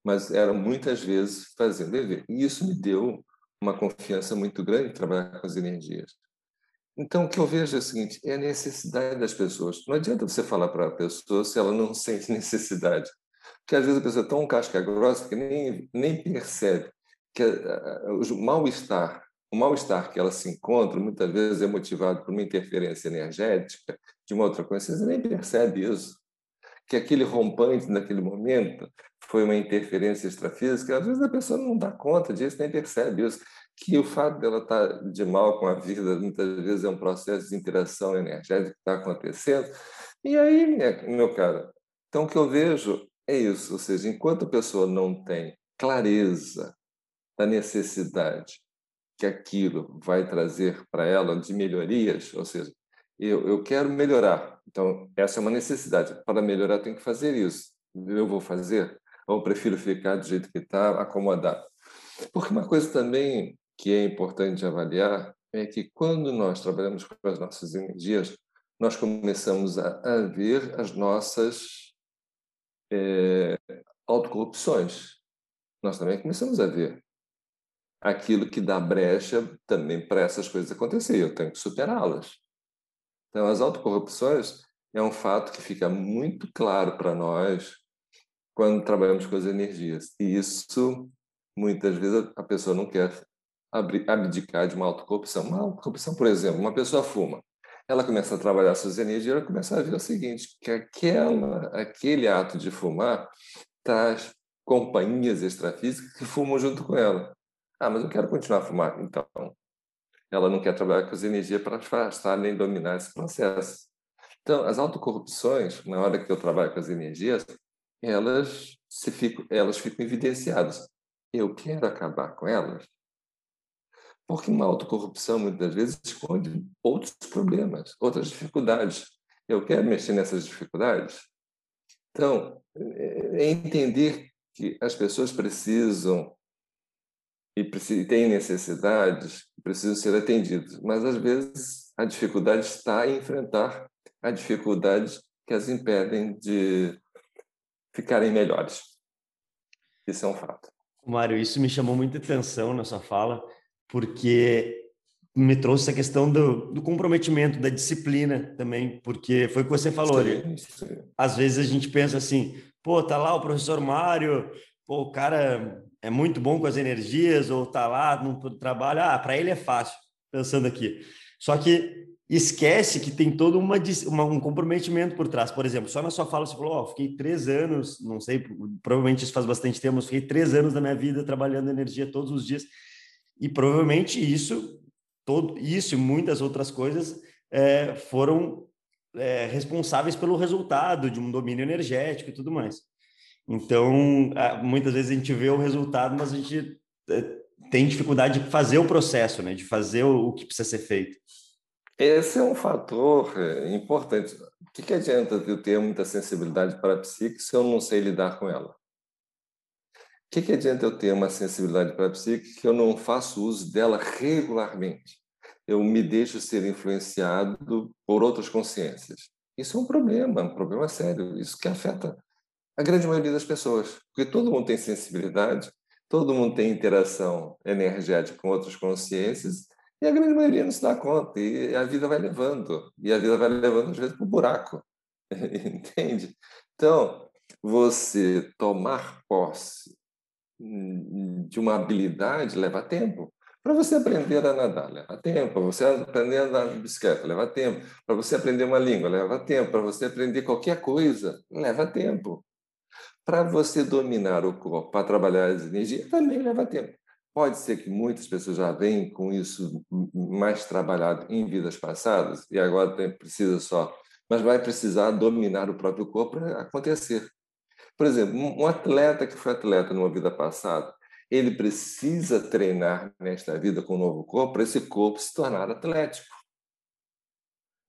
mas era muitas vezes fazendo dever. E isso me deu uma confiança muito grande em trabalhar com as energias. Então, o que eu vejo é o seguinte: é a necessidade das pessoas. Não adianta você falar para a pessoa se ela não sente necessidade. Porque às vezes a pessoa é tão casca grossa que nem, nem percebe que o mal-estar, o mal-estar que ela se encontra, muitas vezes é motivado por uma interferência energética de uma outra coisa, você nem percebe isso que aquele rompante naquele momento foi uma interferência extrafísica, às vezes a pessoa não dá conta disso, nem percebe isso, que o fato dela estar de mal com a vida muitas vezes é um processo de interação energética que está acontecendo. E aí, minha, meu cara, então o que eu vejo é isso, ou seja, enquanto a pessoa não tem clareza da necessidade que aquilo vai trazer para ela de melhorias, ou seja, eu, eu quero melhorar, então essa é uma necessidade. Para melhorar, tem que fazer isso. Eu vou fazer? Ou prefiro ficar do jeito que está, acomodado? Porque uma coisa também que é importante avaliar é que quando nós trabalhamos com as nossas energias, nós começamos a, a ver as nossas é, autocorrupções. Nós também começamos a ver aquilo que dá brecha também para essas coisas acontecerem. Eu tenho que superá-las. Então, as autocorrupções é um fato que fica muito claro para nós quando trabalhamos com as energias. E isso, muitas vezes, a pessoa não quer abdicar de uma autocorrupção. Uma autocorrupção, por exemplo, uma pessoa fuma. Ela começa a trabalhar suas energias, ela começa a ver o seguinte, que aquela, aquele ato de fumar traz companhias extrafísicas que fumam junto com ela. Ah, mas eu quero continuar a fumar. Então, ela não quer trabalhar com as energias para afastar nem dominar esse processo. Então, as autocorrupções, na hora que eu trabalho com as energias, elas, se ficam, elas ficam evidenciadas. Eu quero acabar com elas. Porque uma autocorrupção, muitas vezes, esconde outros problemas, outras dificuldades. Eu quero mexer nessas dificuldades. Então, é, é entender que as pessoas precisam e têm necessidades, precisam ser atendidas, mas às vezes a dificuldade está em enfrentar a dificuldade que as impedem de ficarem melhores. Isso é um fato. Mário, isso me chamou muita atenção na sua fala, porque me trouxe a questão do, do, comprometimento, da disciplina também, porque foi o que você falou, sim? Sim. Às vezes a gente pensa assim, pô, tá lá o professor Mário, pô, o cara é muito bom com as energias, ou tá lá no trabalho, ah, para ele é fácil, pensando aqui. Só que esquece que tem todo uma, uma, um comprometimento por trás. Por exemplo, só na sua fala você falou, oh, fiquei três anos, não sei, provavelmente isso faz bastante tempo, mas fiquei três anos da minha vida trabalhando energia todos os dias. E provavelmente isso, todo isso e muitas outras coisas é, foram é, responsáveis pelo resultado de um domínio energético e tudo mais. Então, muitas vezes a gente vê o resultado, mas a gente é, tem dificuldade de fazer o processo, né? de fazer o que precisa ser feito. Esse é um fator é, importante. O que, que adianta eu ter muita sensibilidade para a psique se eu não sei lidar com ela? O que, que adianta eu ter uma sensibilidade para a psique se eu não faço uso dela regularmente? Eu me deixo ser influenciado por outras consciências. Isso é um problema, um problema sério. Isso que afeta a grande maioria das pessoas, porque todo mundo tem sensibilidade, todo mundo tem interação energética com outras consciências, e a grande maioria não se dá conta, e a vida vai levando, e a vida vai levando, às vezes, para o buraco. Entende? Então, você tomar posse de uma habilidade leva tempo. Para você aprender a nadar, leva tempo. Para você aprender a andar de bicicleta, leva tempo. Para você aprender uma língua, leva tempo. Para você aprender qualquer coisa, leva tempo. Para você dominar o corpo, para trabalhar as energias, também leva tempo. Pode ser que muitas pessoas já venham com isso mais trabalhado em vidas passadas e agora precisa só, mas vai precisar dominar o próprio corpo para acontecer. Por exemplo, um atleta que foi atleta numa vida passada, ele precisa treinar nesta vida com um novo corpo para esse corpo se tornar atlético.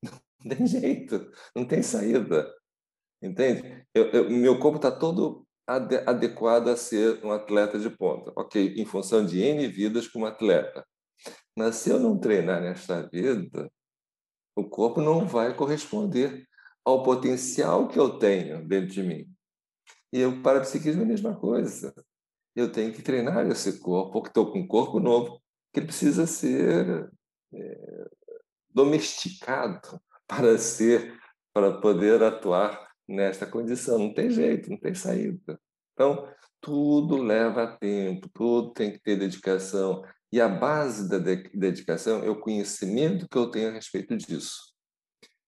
Não tem jeito, não tem saída. Entende? Eu, eu, meu corpo está todo adequado a ser um atleta de ponta. Ok, em função de N vidas como atleta. Mas se eu não treinar nesta vida, o corpo não vai corresponder ao potencial que eu tenho dentro de mim. E o parapsiquismo é a mesma coisa. Eu tenho que treinar esse corpo, porque estou com um corpo novo, que ele precisa ser é, domesticado para ser, para poder atuar nesta condição. Não tem jeito, não tem saída. Então, tudo leva tempo, tudo tem que ter dedicação. E a base da dedicação é o conhecimento que eu tenho a respeito disso.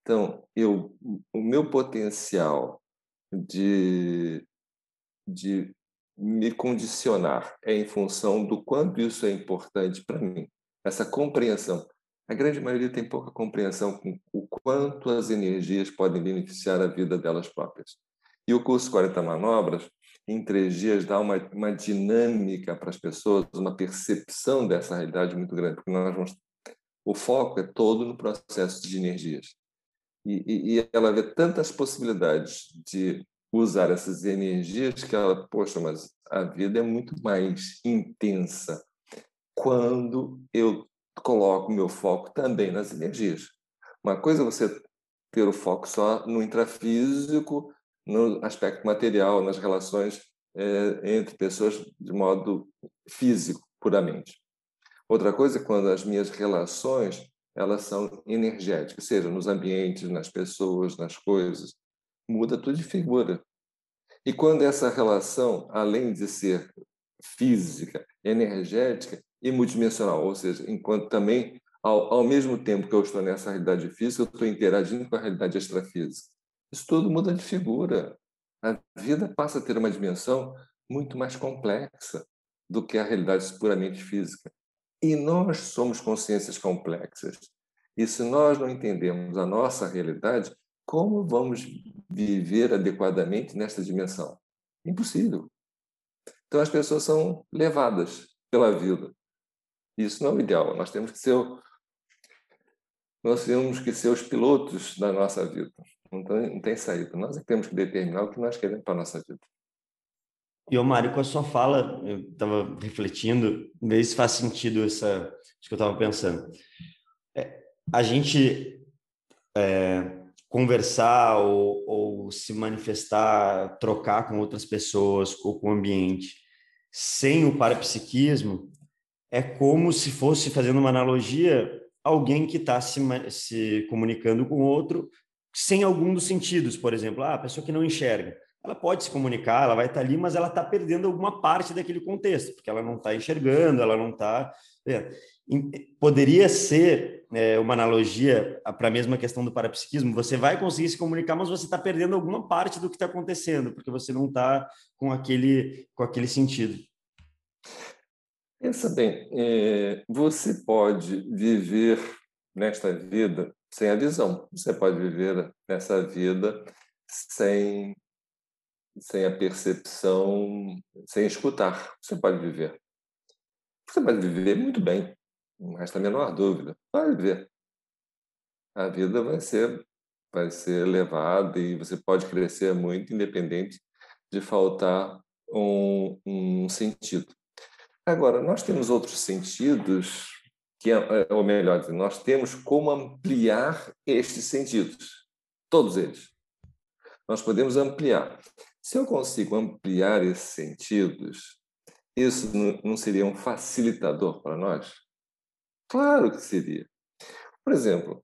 Então, eu, o meu potencial de, de me condicionar é em função do quanto isso é importante para mim. Essa compreensão. A grande maioria tem pouca compreensão com o quanto as energias podem beneficiar a vida delas próprias. E o curso 40 Manobras, em três dias, dá uma, uma dinâmica para as pessoas, uma percepção dessa realidade muito grande, porque nós vamos, o foco é todo no processo de energias. E, e, e ela vê tantas possibilidades de usar essas energias que ela, poxa, mas a vida é muito mais intensa quando eu coloco meu foco também nas energias. Uma coisa é você ter o foco só no intrafísico, no aspecto material, nas relações é, entre pessoas de modo físico, puramente. Outra coisa é quando as minhas relações elas são energéticas, seja nos ambientes, nas pessoas, nas coisas. Muda tudo de figura. E quando essa relação, além de ser física, energética e multidimensional, ou seja, enquanto também, ao, ao mesmo tempo que eu estou nessa realidade física, eu estou interagindo com a realidade extrafísica. Isso tudo muda de figura. A vida passa a ter uma dimensão muito mais complexa do que a realidade puramente física. E nós somos consciências complexas. E se nós não entendemos a nossa realidade, como vamos viver adequadamente nesta dimensão? Impossível. Então as pessoas são levadas pela vida. Isso não é o ideal. Nós temos que ser nós temos que ser os pilotos da nossa vida. Não tem, não tem saída. Nós é que temos que determinar o que nós queremos para a nossa vida. E, ô Mário, com a sua fala, eu estava refletindo, ver se faz sentido essa, isso que eu estava pensando. É, a gente é, conversar ou, ou, se manifestar, trocar com outras pessoas ou com o ambiente, sem o parapsiquismo, é como se fosse, fazendo uma analogia, alguém que está se, se comunicando com outro sem algum dos sentidos, por exemplo, ah, a pessoa que não enxerga ela pode se comunicar, ela vai estar ali, mas ela está perdendo alguma parte daquele contexto, porque ela não está enxergando, ela não está. É. Poderia ser é, uma analogia para a mesma questão do parapsiquismo. Você vai conseguir se comunicar, mas você está perdendo alguma parte do que está acontecendo, porque você não está com aquele, com aquele sentido. Pensa bem, é, você pode viver nesta vida sem a visão. Você pode viver nessa vida sem sem a percepção, sem escutar. Você pode viver. Você pode viver muito bem, não resta a menor dúvida. Pode viver. A vida vai ser, vai ser levada e você pode crescer muito, independente de faltar um, um sentido. Agora, nós temos outros sentidos, que, é, ou melhor, nós temos como ampliar estes sentidos, todos eles. Nós podemos ampliar. Se eu consigo ampliar esses sentidos, isso não seria um facilitador para nós? Claro que seria. Por exemplo,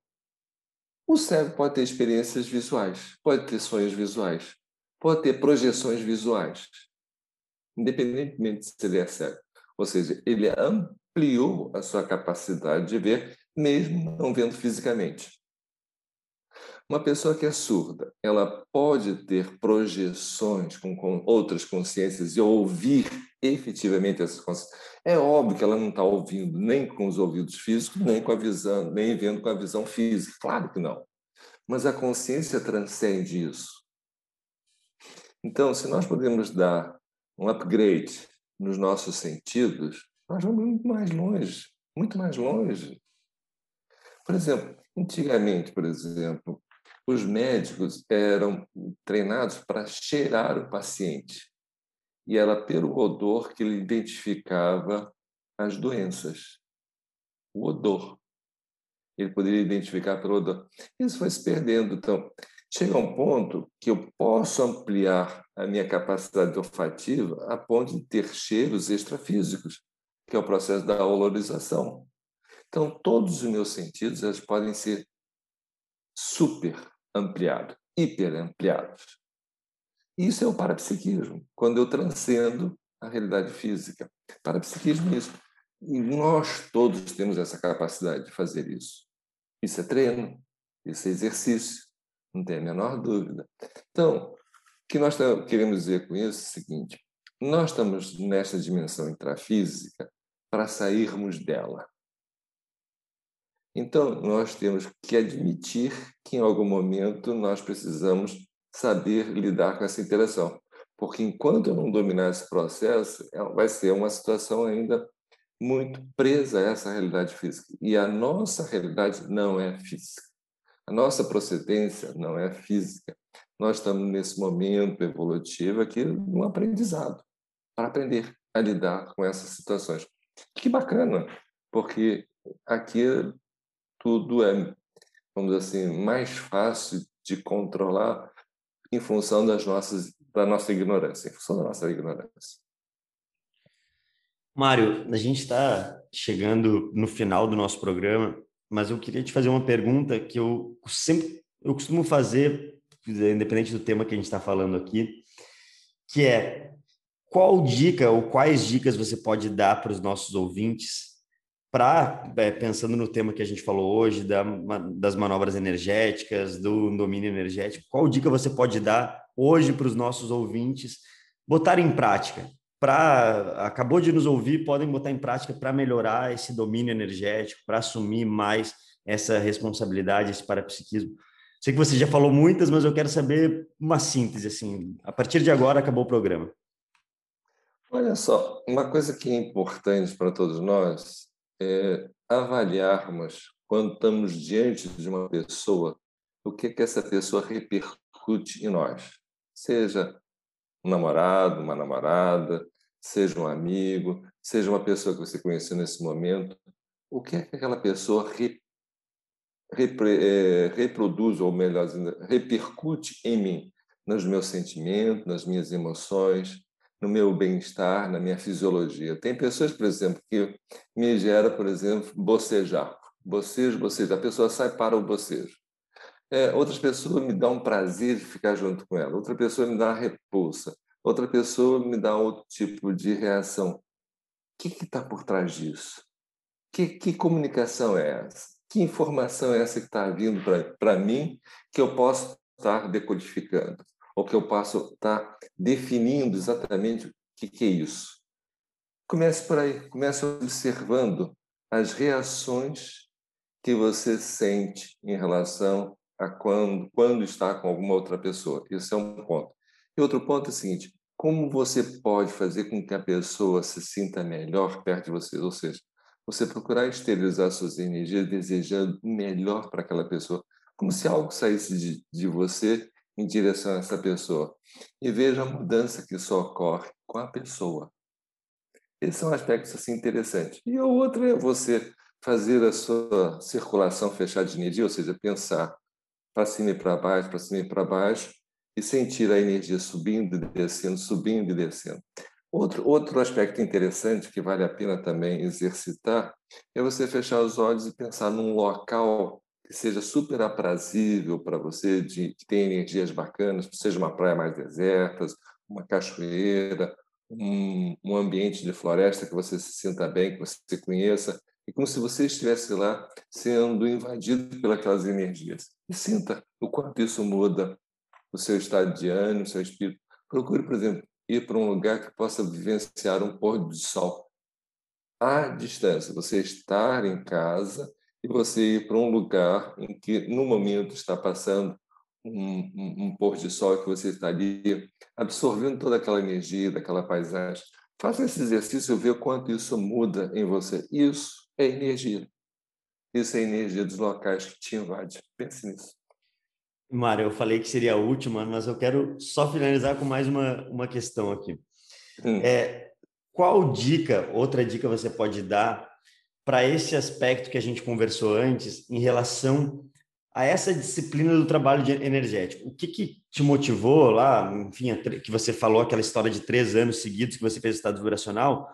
o cérebro pode ter experiências visuais, pode ter sonhos visuais, pode ter projeções visuais, independentemente de se ele é cego. Ou seja, ele ampliou a sua capacidade de ver, mesmo não vendo fisicamente. Uma pessoa que é surda, ela pode ter projeções com, com outras consciências e ouvir efetivamente essas consciências. É óbvio que ela não está ouvindo nem com os ouvidos físicos, nem com a visão, nem vendo com a visão física. Claro que não. Mas a consciência transcende isso. Então, se nós podemos dar um upgrade nos nossos sentidos, nós vamos muito mais longe, muito mais longe. Por exemplo, antigamente, por exemplo, os médicos eram treinados para cheirar o paciente. E era pelo odor que ele identificava as doenças. O odor. Ele poderia identificar pelo odor. Isso foi se perdendo. Então, chega um ponto que eu posso ampliar a minha capacidade olfativa a ponto de ter cheiros extrafísicos, que é o processo da olorização. Então, todos os meus sentidos eles podem ser super ampliado, hiperampliado. Isso é o parapsiquismo, quando eu transcendo a realidade física. Parapsiquismo é isso. E nós todos temos essa capacidade de fazer isso. Isso é treino, isso é exercício, não tem a menor dúvida. Então, que nós queremos dizer com isso é o seguinte: nós estamos nesta dimensão intrafísica para sairmos dela. Então, nós temos que admitir que em algum momento nós precisamos saber lidar com essa interação. Porque enquanto eu não dominar esse processo, é, vai ser uma situação ainda muito presa a essa realidade física. E a nossa realidade não é física. A nossa procedência não é física. Nós estamos nesse momento evolutivo aqui, um aprendizado, para aprender a lidar com essas situações. Que bacana, porque aqui tudo é, vamos dizer assim, mais fácil de controlar em função das nossas, da nossa ignorância, em função da nossa ignorância. Mário, a gente está chegando no final do nosso programa, mas eu queria te fazer uma pergunta que eu sempre eu costumo fazer, independente do tema que a gente está falando aqui, que é qual dica ou quais dicas você pode dar para os nossos ouvintes para, é, pensando no tema que a gente falou hoje, da, das manobras energéticas, do domínio energético, qual dica você pode dar hoje para os nossos ouvintes botar em prática? Para acabou de nos ouvir, podem botar em prática para melhorar esse domínio energético, para assumir mais essa responsabilidade, esse parapsiquismo. Sei que você já falou muitas, mas eu quero saber uma síntese assim. A partir de agora acabou o programa. Olha só, uma coisa que é importante para todos nós é, avaliarmos, quando estamos diante de uma pessoa, o que, que essa pessoa repercute em nós. Seja um namorado, uma namorada, seja um amigo, seja uma pessoa que você conheceu nesse momento, o que é que aquela pessoa re, repre, é, reproduz, ou melhor, repercute em mim, nos meus sentimentos, nas minhas emoções, no meu bem-estar, na minha fisiologia. Tem pessoas, por exemplo, que me gera, por exemplo, bocejar. Bocejo, bocejo. A pessoa sai para o bocejo. É, outras pessoas me dão um prazer de ficar junto com ela. Outra pessoa me dá repulsa. Outra pessoa me dá outro tipo de reação. O que está por trás disso? Que, que comunicação é essa? Que informação é essa que está vindo para mim que eu posso estar decodificando? ou que eu posso estar tá definindo exatamente o que, que é isso. Comece por aí, comece observando as reações que você sente em relação a quando, quando está com alguma outra pessoa. Isso é um ponto. E outro ponto é o seguinte: como você pode fazer com que a pessoa se sinta melhor perto de você? Ou seja, você procurar esterilizar suas energias desejando o melhor para aquela pessoa, como se algo saísse de, de você em direção a essa pessoa e veja a mudança que só ocorre com a pessoa. Esse é um aspecto assim interessante. E o outro é você fazer a sua circulação fechada de energia, ou seja, pensar para cima e para baixo, para cima e para baixo, e sentir a energia subindo e descendo, subindo e descendo. Outro, outro aspecto interessante que vale a pena também exercitar é você fechar os olhos e pensar num local que seja super aprazível para você, de, que tenha energias bacanas, seja uma praia mais deserta, uma cachoeira, um, um ambiente de floresta que você se sinta bem, que você conheça, e como se você estivesse lá sendo invadido pelas energias. E sinta o quanto isso muda o seu estado de ânimo, o seu espírito. Procure, por exemplo, ir para um lugar que possa vivenciar um pôr de sol à distância. Você estar em casa e você ir para um lugar em que, no momento, está passando um, um, um pôr de sol que você está ali absorvendo toda aquela energia daquela paisagem. Faça esse exercício e ver quanto isso muda em você. Isso é energia. Isso é energia dos locais que te invade. Pense nisso. Mário, eu falei que seria a última, mas eu quero só finalizar com mais uma, uma questão aqui. Hum. É, qual dica, outra dica você pode dar para esse aspecto que a gente conversou antes em relação a essa disciplina do trabalho energético. O que, que te motivou lá, enfim, que você falou aquela história de três anos seguidos que você fez estado vibracional,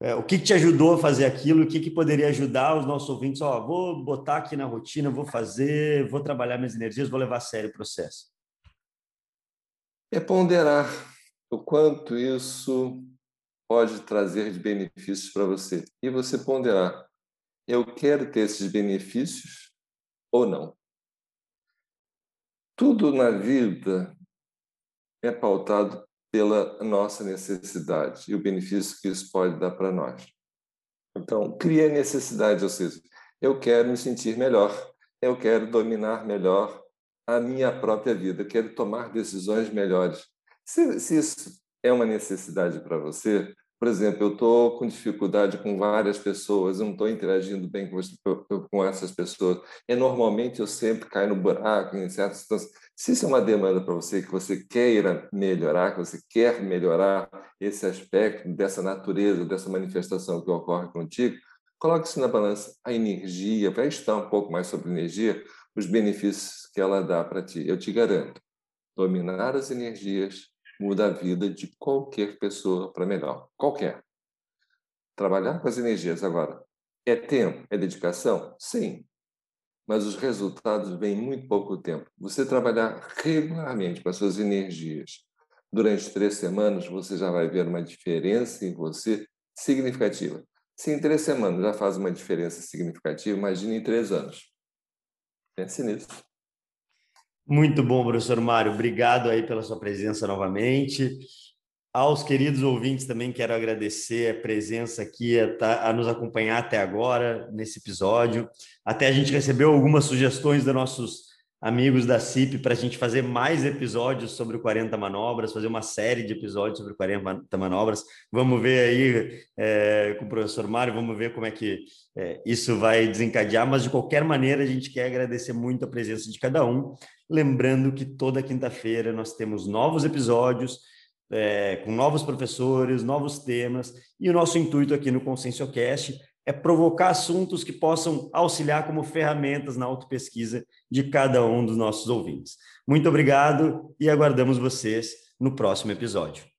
é, o que, que, te ajudou a fazer aquilo? O que, que poderia ajudar os nossos ouvintes? Ó, vou botar aqui na rotina, vou fazer, vou trabalhar minhas energias, vou levar a sério o processo. É ponderar o quanto isso pode trazer de benefícios para você. E você ponderar: eu quero ter esses benefícios ou não? Tudo na vida é pautado pela nossa necessidade e o benefício que isso pode dar para nós. Então, cria necessidade, ou seja, eu quero me sentir melhor, eu quero dominar melhor a minha própria vida, quero tomar decisões melhores. Se, se isso é uma necessidade para você, por exemplo, eu estou com dificuldade com várias pessoas, eu não estou interagindo bem com, com, essas pessoas, e normalmente eu sempre caio no buraco em certas situações. Se isso é uma demanda para você, que você queira melhorar, que você quer melhorar esse aspecto dessa natureza, dessa manifestação que ocorre contigo, coloque isso na balança, a energia, para estudar um pouco mais sobre energia, os benefícios que ela dá para ti. Eu te garanto, dominar as energias muda a vida de qualquer pessoa para melhor. Qualquer. Trabalhar com as energias agora é tempo, é dedicação? Sim. Mas os resultados vêm em muito pouco tempo. Você trabalhar regularmente com as suas energias durante três semanas, você já vai ver uma diferença em você significativa. Se em três semanas já faz uma diferença significativa, imagine em três anos. Pense nisso. Muito bom, professor Mário. Obrigado aí pela sua presença novamente. Aos queridos ouvintes também quero agradecer a presença aqui, a, tá, a, nos acompanhar até agora nesse episódio. Até a gente recebeu algumas sugestões dos nossos amigos da CIP para a gente fazer mais episódios sobre o 40 Manobras, fazer uma série de episódios sobre o 40 Manobras. Vamos ver aí é, com o professor Mário, vamos ver como é que é, isso vai desencadear, mas de qualquer maneira a gente quer agradecer muito a presença de cada um. Lembrando que toda quinta-feira nós temos novos episódios. É, com novos professores, novos temas, e o nosso intuito aqui no ConsciencioCast é provocar assuntos que possam auxiliar como ferramentas na autopesquisa de cada um dos nossos ouvintes. Muito obrigado e aguardamos vocês no próximo episódio.